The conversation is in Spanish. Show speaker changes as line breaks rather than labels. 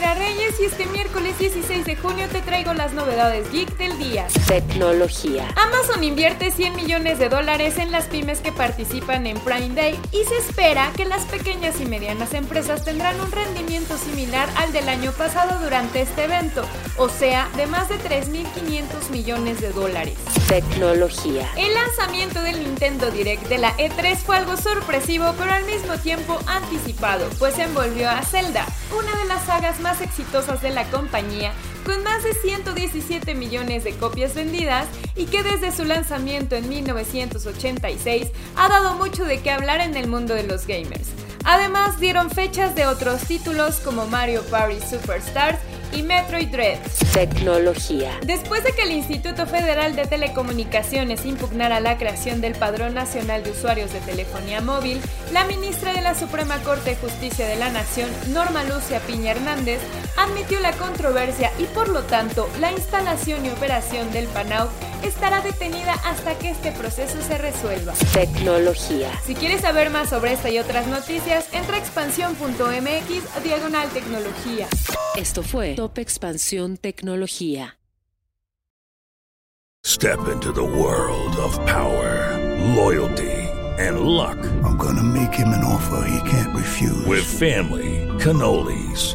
Reyes y este miércoles 16 de junio te traigo las novedades geek del día.
Tecnología.
Amazon invierte 100 millones de dólares en las pymes que participan en Prime Day y se espera que las pequeñas y medianas empresas tendrán un rendimiento similar al del año pasado durante este evento, o sea, de más de 3.500 millones de dólares.
Tecnología.
El lanzamiento del Nintendo Direct de la E3 fue algo sorpresivo, pero al mismo tiempo anticipado, pues envolvió a Zelda, una de las sagas más exitosas de la compañía, con más de 117 millones de copias vendidas y que desde su lanzamiento en 1986 ha dado mucho de qué hablar en el mundo de los gamers. Además dieron fechas de otros títulos como Mario Party Superstars y Metroid Dread.
Tecnología.
Después de que el Instituto Federal de Telecomunicaciones impugnara la creación del Padrón Nacional de Usuarios de Telefonía Móvil, la ministra de la Suprema Corte de Justicia de la Nación, Norma Lucia Piña Hernández, admitió la controversia y por lo tanto la instalación y operación del PANAU estará detenida hasta que este proceso se resuelva.
Tecnología.
Si quieres saber más sobre esta y otras noticias, entra a expansión.mx diagonal tecnología.
Esto fue Top Expansión Tecnología.
Step into the world of power, loyalty, and luck.
I'm gonna make him an offer he can't refuse.
With family, cannolis,